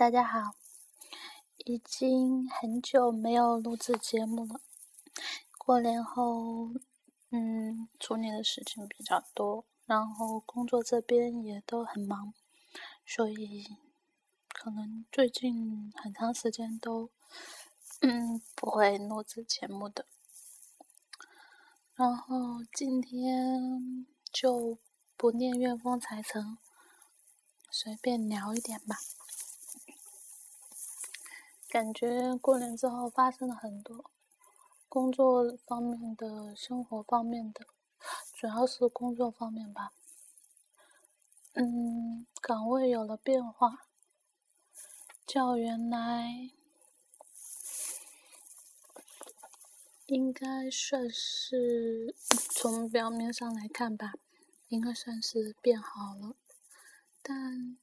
大家好，已经很久没有录制节目了。过年后，嗯，处理的事情比较多，然后工作这边也都很忙，所以可能最近很长时间都，嗯，不会录制节目的。然后今天就不念怨风财神，随便聊一点吧。感觉过年之后发生了很多工作方面的、生活方面的，主要是工作方面吧。嗯，岗位有了变化，较原来应该算是从表面上来看吧，应该算是变好了，但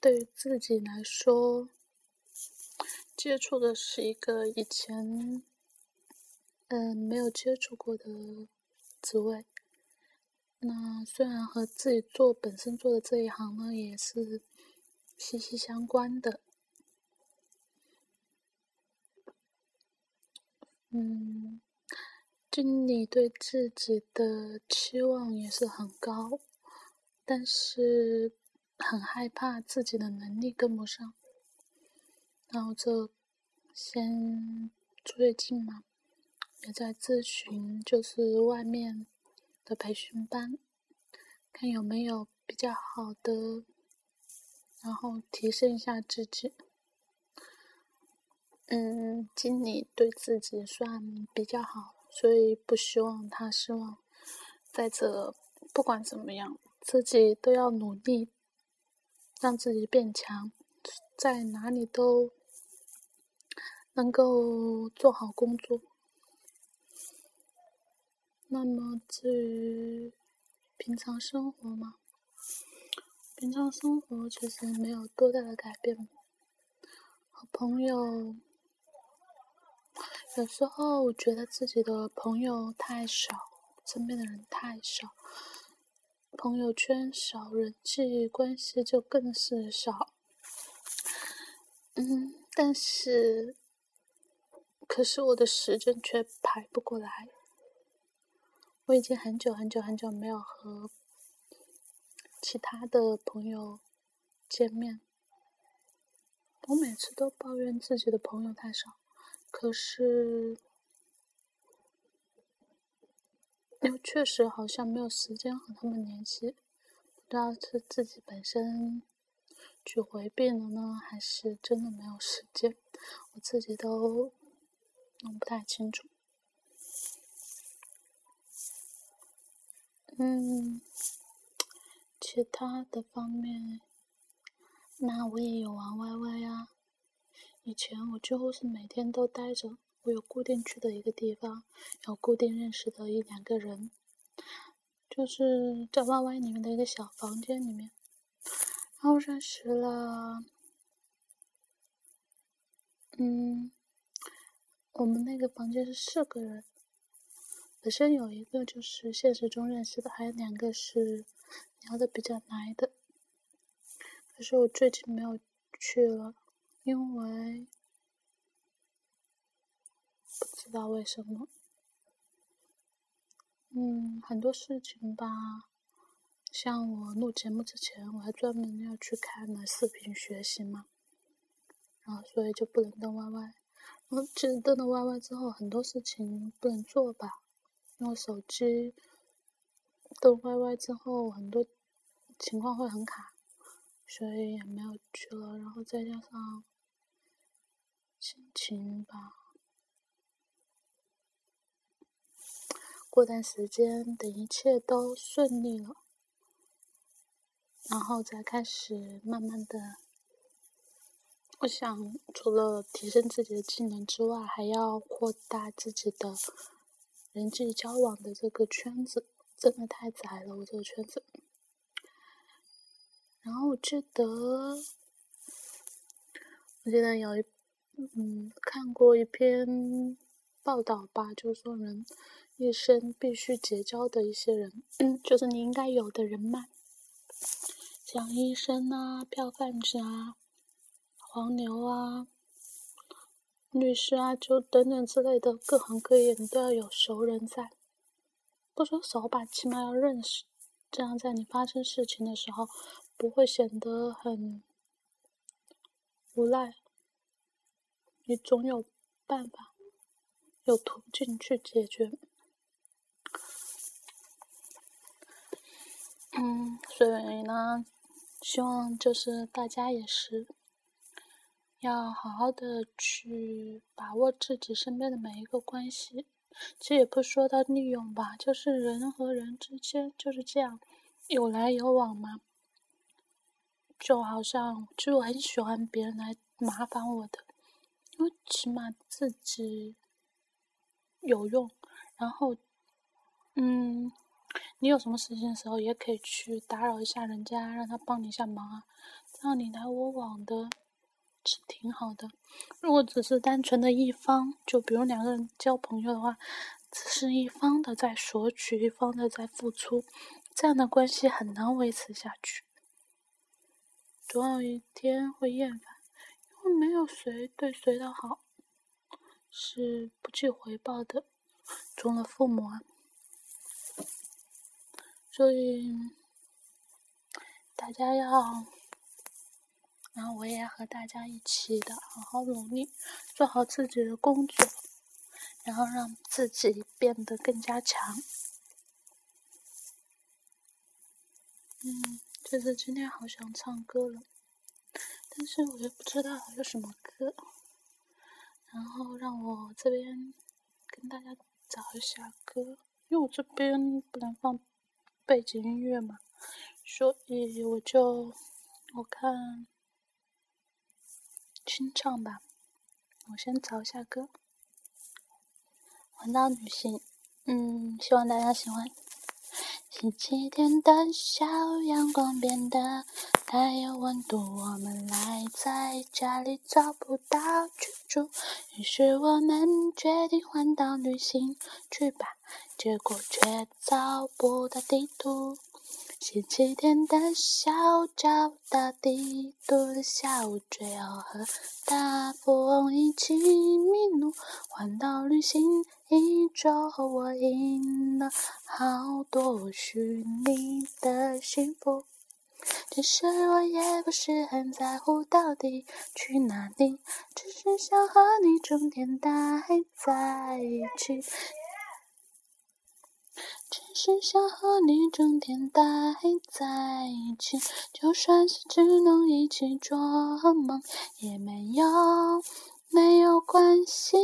对于自己来说，接触的是一个以前，嗯，没有接触过的职位。那虽然和自己做本身做的这一行呢，也是息息相关的。嗯，经理对自己的期望也是很高，但是很害怕自己的能力跟不上。然后这先最近嘛，也在咨询，就是外面的培训班，看有没有比较好的，然后提升一下自己。嗯，经理对自己算比较好，所以不希望他失望。在这不管怎么样，自己都要努力，让自己变强，在哪里都。能够做好工作，那么至于平常生活嘛，平常生活其实没有多大的改变。和朋友，有时候我觉得自己的朋友太少，身边的人太少，朋友圈少，人际关系就更是少。嗯，但是。可是我的时间却排不过来。我已经很久很久很久没有和其他的朋友见面。我每次都抱怨自己的朋友太少，可是又确实好像没有时间和他们联系。不知道是自己本身去回避了呢，还是真的没有时间？我自己都。弄不太清楚。嗯，其他的方面，那我也有玩 YY 啊。以前我几乎是每天都待着，我有固定去的一个地方，有固定认识的一两个人，就是在 YY 里面的一个小房间里面，然后认识了，嗯。我们那个房间是四个人，本身有一个就是现实中认识的，还有两个是聊的比较来的。可是我最近没有去了，因为不知道为什么。嗯，很多事情吧，像我录节目之前，我还专门要去看了视频学习嘛，然后所以就不能登 YY。我其实登了 YY 之后，很多事情不能做吧，因为手机登 YY 之后，很多情况会很卡，所以也没有去了。然后再加上心情吧，过段时间等一切都顺利了，然后再开始慢慢的。我想，除了提升自己的技能之外，还要扩大自己的人际交往的这个圈子，真的太窄了，我这个圈子。然后我记得，我记得有一，嗯，看过一篇报道吧，就是说人一生必须结交的一些人，就是你应该有的人脉，像医生啊、票贩子啊。黄牛啊、律师啊，就等等之类的各行各业，你都要有熟人在。不说熟吧，起码要认识，这样在你发生事情的时候，不会显得很无赖。你总有办法，有途径去解决。嗯，所以呢，希望就是大家也是要好好的去把握自己身边的每一个关系。其实也不说到利用吧，就是人和人之间就是这样，有来有往嘛。就好像，其实我很喜欢别人来麻烦我的，因为起码自己有用。然后，嗯，你有什么事情的时候，也可以去打扰一下人家，让他帮你一下忙啊。这样你来我往的，是挺好的。如果只是单纯的一方，就比如两个人交朋友的话，只是一方的在索取，一方的在付出，这样的关系很难维持下去。总有一天会厌烦，因为没有谁对谁的好是不计回报的。除了父母啊，所以大家要，然后我也和大家一起的好好努力，做好自己的工作，然后让自己变得更加强。嗯。就是今天好想唱歌了，但是我又不知道有什么歌，然后让我这边跟大家找一下歌，因为我这边不能放背景音乐嘛，所以我就我看清唱吧，我先找一下歌，《环岛旅行》，嗯，希望大家喜欢。星期天的小阳光变得太有温度，我们赖在家里找不到去处，于是我们决定环岛旅行去吧，结果却找不到地图。星期天的下午找不到地图的下午，最后和大富翁一起迷路，环岛旅行。一周后，我赢了好多虚拟的幸福。其实我也不是很在乎到底去哪里，只是想和你整天待在一起。只是想和你整天待在一起，就算是只能一起做梦，也没有没有关系。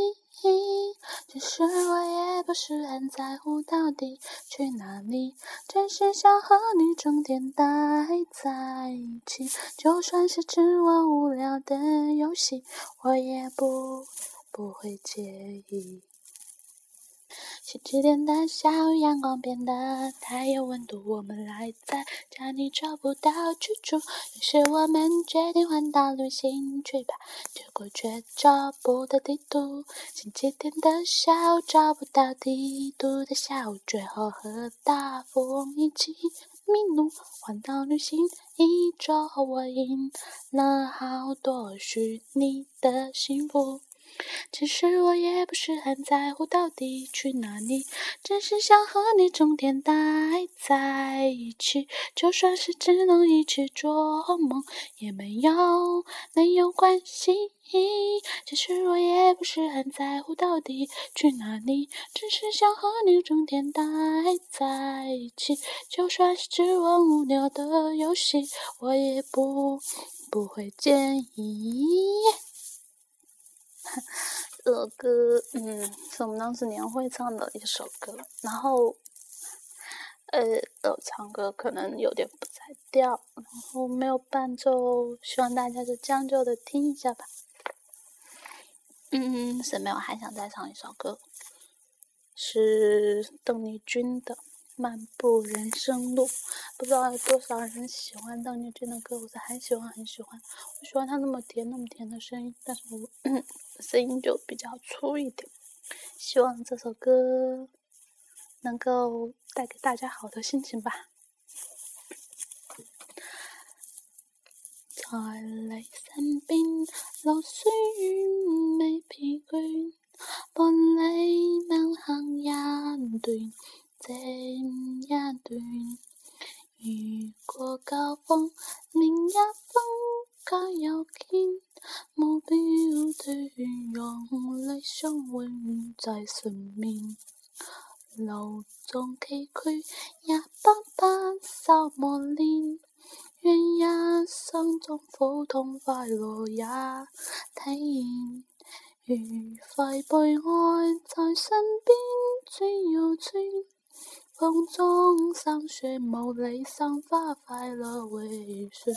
其实我也不是很在乎到底去哪里，只是想和你整天待在一起。就算是只玩无聊的游戏，我也不不会介意。星期天的下午，阳光变得太有温度，我们赖在家里找不到去处，于是我们决定环岛旅行去吧，结果却找不到地图。星期天的下午，找不到地图的下午，最后和大富翁一起迷路。环岛旅行一周后，我赢了好多虚拟的幸福。其实我也不是很在乎到底去哪里，只是想和你整天待在一起。就算是只能一起做梦，也没有没有关系。其实我也不是很在乎到底去哪里，只是想和你整天待在一起。就算是只玩无聊的游戏，我也不不会介意。这首歌，嗯，是我们当时年会唱的一首歌。然后，呃，唱歌可能有点不在调，然后没有伴奏，希望大家就将就的听一下吧。嗯，沈没有还想再唱一首歌，是邓丽君的。漫步人生路，不知道有多少人喜欢邓丽君的歌，我是很喜欢很喜欢。我喜欢她那么甜那么甜的声音，但是我声音就比较粗一点。希望这首歌能够带给大家好的心情吧。在你身边，流水未疲倦，伴你漫行一段一段。雨过高峰，另一峰加油见。目标断，用力相永远在唇面。路纵崎岖，也不怕受磨练。愿一生中苦痛快乐也体验。愉快被爱在身边转又转。风中霜雪无理想花，快乐回旋，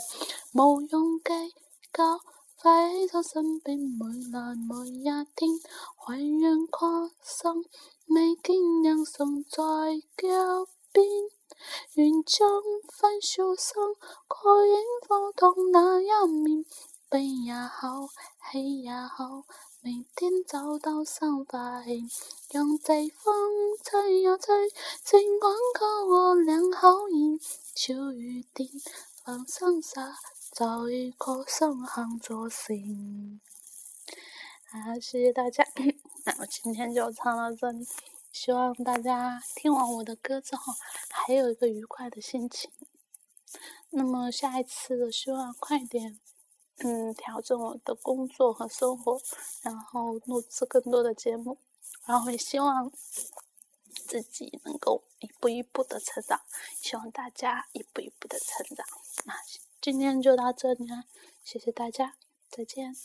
无用计较，快在身边每晚每一天，怀远跨生，未见两生在脚边，愿将欢笑声盖掩苦痛那一面，悲也好，喜也好。每天找到新发现，让季风吹呀吹，尽管给我两口烟。秋雨点，放声沙，找一颗深行作行。好，谢谢大家。那我今天就唱到这里，希望大家听完我的歌之后，还有一个愉快的心情。那么下一次，希望快点。嗯，调整我的工作和生活，然后录制更多的节目，然后也希望自己能够一步一步的成长，希望大家一步一步的成长。那今天就到这里了，谢谢大家，再见。